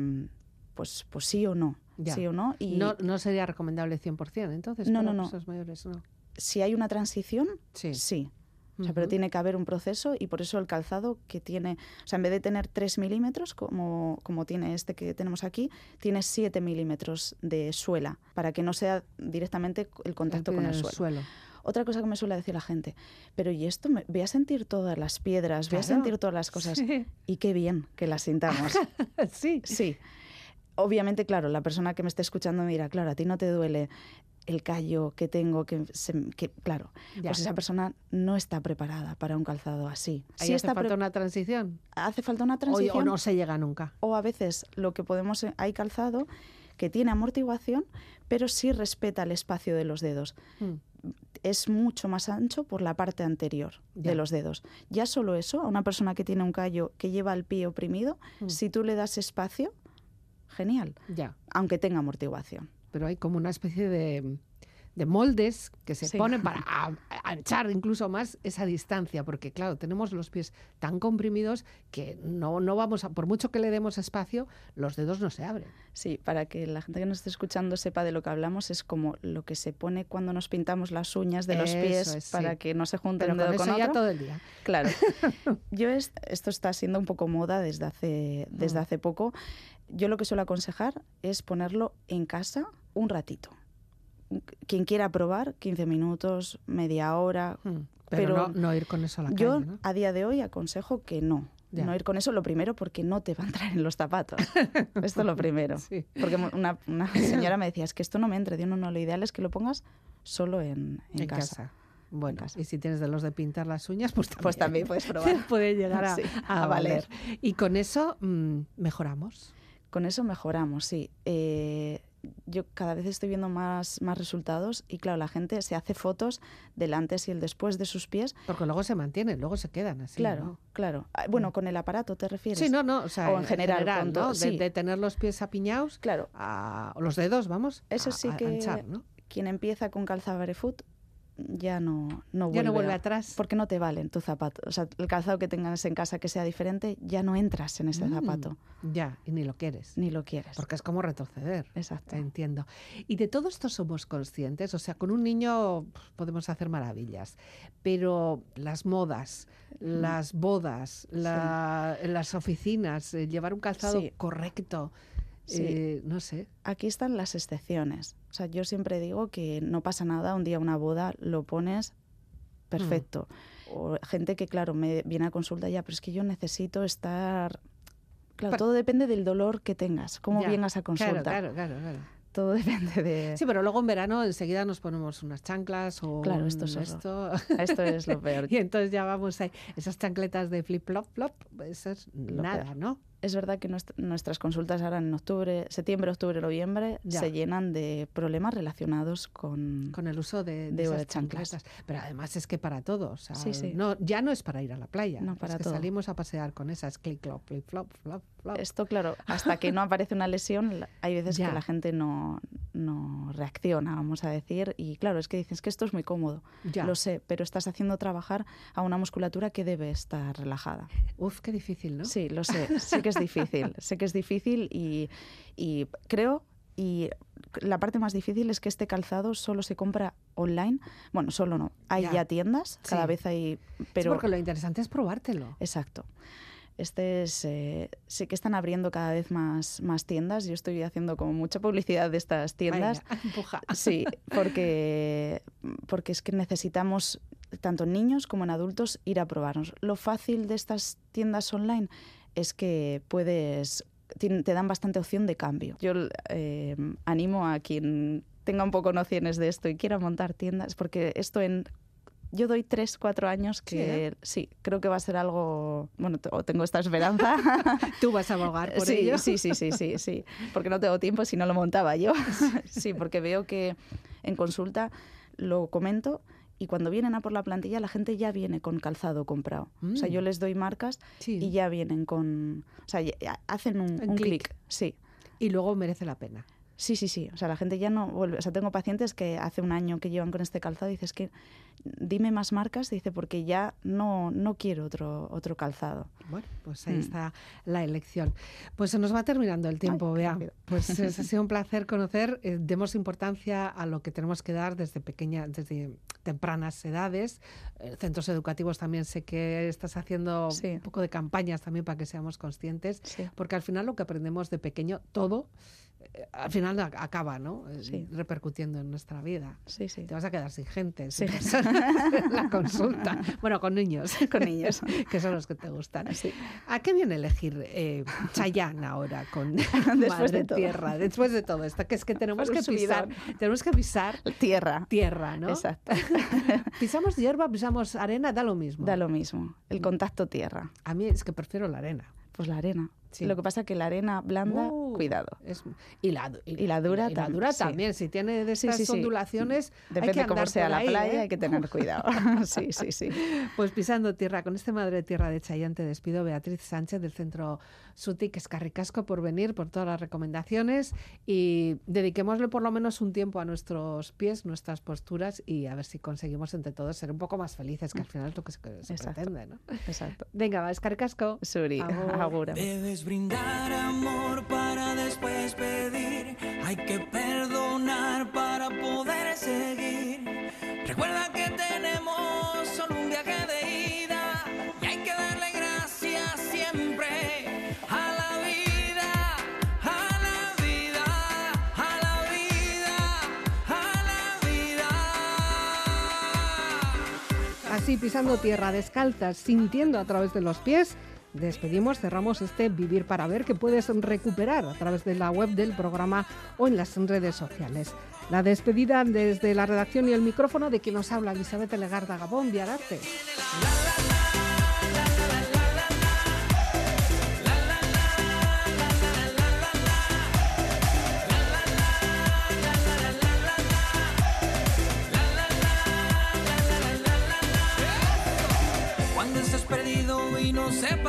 pues, pues sí o no. Ya. Sí o no. Y No, no sería recomendable 100%, entonces, No, para no, no. personas mayores, no. si hay una transición, Sí. sí. O sea, pero tiene que haber un proceso y por eso el calzado que tiene, o sea, en vez de tener 3 milímetros, como, como tiene este que tenemos aquí, tiene 7 milímetros de suela, para que no sea directamente el contacto con el suelo. Otra cosa que me suele decir la gente, pero ¿y esto? Me, voy a sentir todas las piedras, voy a sentir todas las cosas. Sí. Y qué bien que las sintamos. sí. Sí. Obviamente, claro, la persona que me esté escuchando me dirá, claro, a ti no te duele el callo que tengo, que, se- que- claro, Ya. pues esa persona no está preparada para un calzado así. Ahí Sí hace está falta una transición. hace falta una O, transición o no se llega nunca. o a veces lo que podemos hay calzado que tiene amortiguación, pero sí respeta el espacio de los dedos. Mm. Es mucho más ancho por la parte anterior Ya. de los dedos. Ya solo eso, a una persona que tiene un callo que lleva el pie oprimido, Mm. si tú le das espacio, genial, Ya. aunque tenga amortiguación. Pero hay como una especie de, de moldes que se Sí. ponen para anchar incluso más esa distancia, porque claro, tenemos los pies tan comprimidos que no, no vamos a, por mucho que le demos espacio, los dedos no se abren. Sí, para que la gente que nos esté escuchando sepa de lo que hablamos, es como lo que se pone cuando nos pintamos las uñas de los Eso pies es, para sí. que no se junte Pero un dedo con con eso ya otro. todo el día. Claro. Yo es- esto está siendo un poco moda desde hace, desde Mm. hace poco. Yo lo que suelo aconsejar es ponerlo en casa un ratito. Quien quiera probar, 15 minutos, media hora. Mm. Pero, Pero no, no ir con eso a la Yo calle, ¿no? a día de hoy aconsejo que no. Ya. No ir con eso, lo primero, porque no te va a entrar en los zapatos. Esto es lo primero. Sí. Porque una, una señora me decía, es que esto no me entra. Digo, no, no, lo ideal es que lo pongas solo en, en En casa. casa. Bueno, y si tienes de los de pintar las uñas, pues también, Pues también puedes probar. puede llegar a, Sí, a a valer. valer. Y con eso mm, mejoramos. Con eso mejoramos, sí. Eh, yo cada vez estoy viendo más, más resultados y claro, la gente se hace fotos del antes y el después de sus pies. Porque luego se mantienen, luego se quedan así. claro, ¿no? claro. Ah, Bueno, con el aparato te refieres. Sí, no, no. O, sea, O en general, con ¿no? todo, De, sí. de tener los pies apiñados, Claro, a, o los dedos, vamos. Eso sí a que anchar, ¿no? quien empieza con calzado barefoot ya no, no vuelve, Ya no vuelve a- atrás. Porque no te valen tu zapato. O sea, el calzado que tengas en casa que sea diferente, ya no entras en ese Mm, zapato. Ya, y ni lo quieres. Ni lo quieres. Porque es como retroceder. Exacto. Entiendo. Y de todo esto somos conscientes. O sea, con un niño podemos hacer maravillas. Pero las modas, las bodas, la- las oficinas, llevar un calzado Sí. correcto, Sí. eh, no sé. Aquí están las excepciones. O sea, yo siempre digo que no pasa nada, un día una boda lo pones perfecto. Mm. O gente que, claro, me viene a consulta ya, pero es que yo necesito estar... Claro, todo depende del dolor que tengas, cómo Ya, vengas a consulta. Claro, claro, claro. claro. Todo depende de... Sí, pero luego en verano enseguida nos ponemos unas chanclas o Claro, esto es esto. Esto es lo peor. y entonces ya vamos ahí. Esas chancletas de flip flop flop, eso es Lo nada, peor. ¿no? Es verdad que nuestra- nuestras consultas ahora en octubre, septiembre, octubre, noviembre, Ya. se llenan de problemas relacionados con... Con el uso de, de De chanclas. chancletas. Pero además es que para todos. O sea, Sí, sí. No, ya no es para ir a la playa. No, es para que todo. salimos a pasear con esas click clop, flip flop, flop, flop. Esto, claro, hasta que no aparece una lesión, hay veces Ya. que la gente no, no reacciona, vamos a decir. Y claro, es que dices que esto es muy cómodo. Ya. Lo sé, pero estás haciendo trabajar a una musculatura que debe estar relajada. Uf, qué difícil, ¿no? Sí, lo sé, que es difícil, sé que es difícil y, y creo, y la parte más difícil es que este calzado solo se compra online. Bueno, solo no, hay Ya. ya, tiendas, cada Sí. vez hay, Sí, pero... porque lo interesante es probártelo. Exacto. Este es, eh, sí que están abriendo cada vez más, más tiendas. Yo estoy haciendo como mucha publicidad de estas tiendas. Empuja. Sí, porque, porque es que necesitamos, tanto en niños como en adultos, ir a probarnos. Lo fácil de estas tiendas online es que puedes, te dan bastante opción de cambio. Yo eh, animo a quien tenga un poco nociones de esto y quiera montar tiendas, porque esto en... Yo doy tres, cuatro años que sí, creo que va a ser algo, bueno, o tengo esta esperanza. Tú vas a abogar por sí, ello. Sí, sí, sí, sí, sí, porque no tengo tiempo si no lo montaba yo. sí, porque veo que en consulta lo comento y cuando vienen a por la plantilla la gente ya viene con calzado comprado. O sea, Mm. yo les doy marcas Sí. y ya vienen con... O sea, hacen un, Un clic. Sí, Y luego merece la pena. Sí, sí, sí. O sea, la gente ya no vuelve. O sea, tengo pacientes que hace un año que llevan con este calzado y dices que dime más marcas, dice, porque ya no, no quiero otro, otro calzado. Bueno, pues ahí Mm. está la elección. Pues se nos va terminando el tiempo, qué Bea. Pues es- ha sido un placer conocer. eh, demos importancia a lo que tenemos que dar desde pequeña, desde tempranas edades. Eh, centros educativos también sé que estás haciendo Sí. un poco de campañas también para que seamos conscientes, Sí. porque al final lo que aprendemos de pequeño, todo, al final ac- acaba, ¿no? Eh, Sí. repercutiendo en nuestra vida. Sí, sí. Te vas a quedar sin gente, sin la consulta. Bueno, con niños. Con niños. que son los que te gustan. ¿A qué viene elegir eh, Chayanne ahora con Después Madre de todo. Tierra? Después de todo esto, que es que tenemos que pisar, subidón. tenemos que pisar Tierra. tierra, ¿no? Exacto. Pisamos hierba, pisamos arena, da lo mismo. Da lo mismo. El contacto tierra. A mí es que prefiero la arena. Pues la arena. Sí. Lo que pasa que la arena blanda, Uh, cuidado. es- y, la, Y la dura y la tam- dura sí. también. Si tiene de Sí, estas sí, sí. ondulaciones, hay Depende que cómo andar sea por la ahí, playa, ¿eh? hay que tener cuidado. sí, sí, sí. Pues pisando tierra, con este Madre Tierra de Chayanne te despido, Beatriz Sánchez del Centro Sutic Escarricasco por venir, por todas las recomendaciones y dediquémosle por lo menos un tiempo a nuestros pies, nuestras posturas y a ver si conseguimos entre todos ser un poco más felices, que al final es lo que se, se pretende, ¿no? Exacto. Venga, va, Escarricasco. Suri, Agur. agur. Debes brindar amor para después pedir. Hay que perdonar para poder seguir. Recuerda que tenemos solo un viaje de ida y hay que darle gracias siempre a la vida, a la vida, a la vida, a la vida. Así, pisando tierra descalzas, sintiendo a través de los pies, despedimos, cerramos este Vivir para Ver que puedes recuperar a través de la web del programa o en las redes sociales. La despedida desde la redacción y el micrófono de quien nos habla Elizabeth Legarda Gabón, Viararte. Cuando estés perdido y no sepas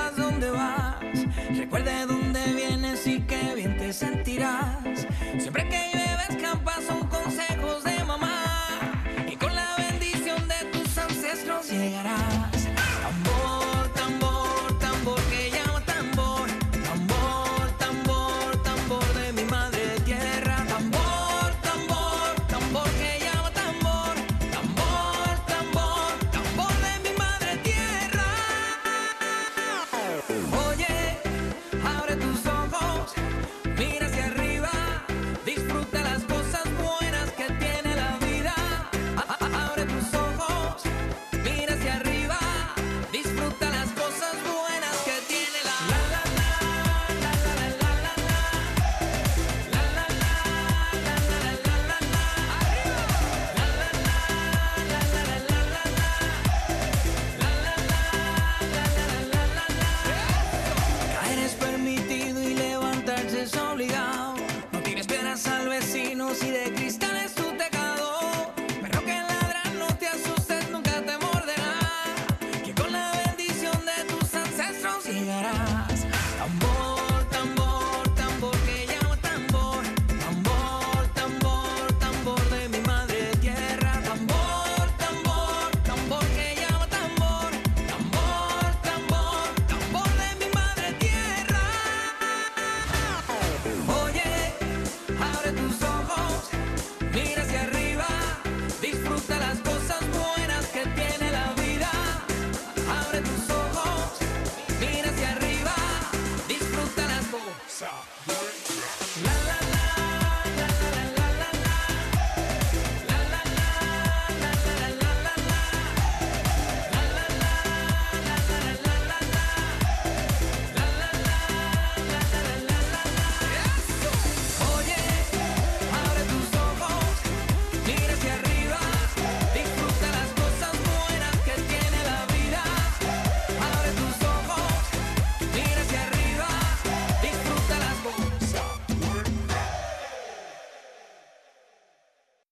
recuerde dónde vienes y qué bien te sentirás.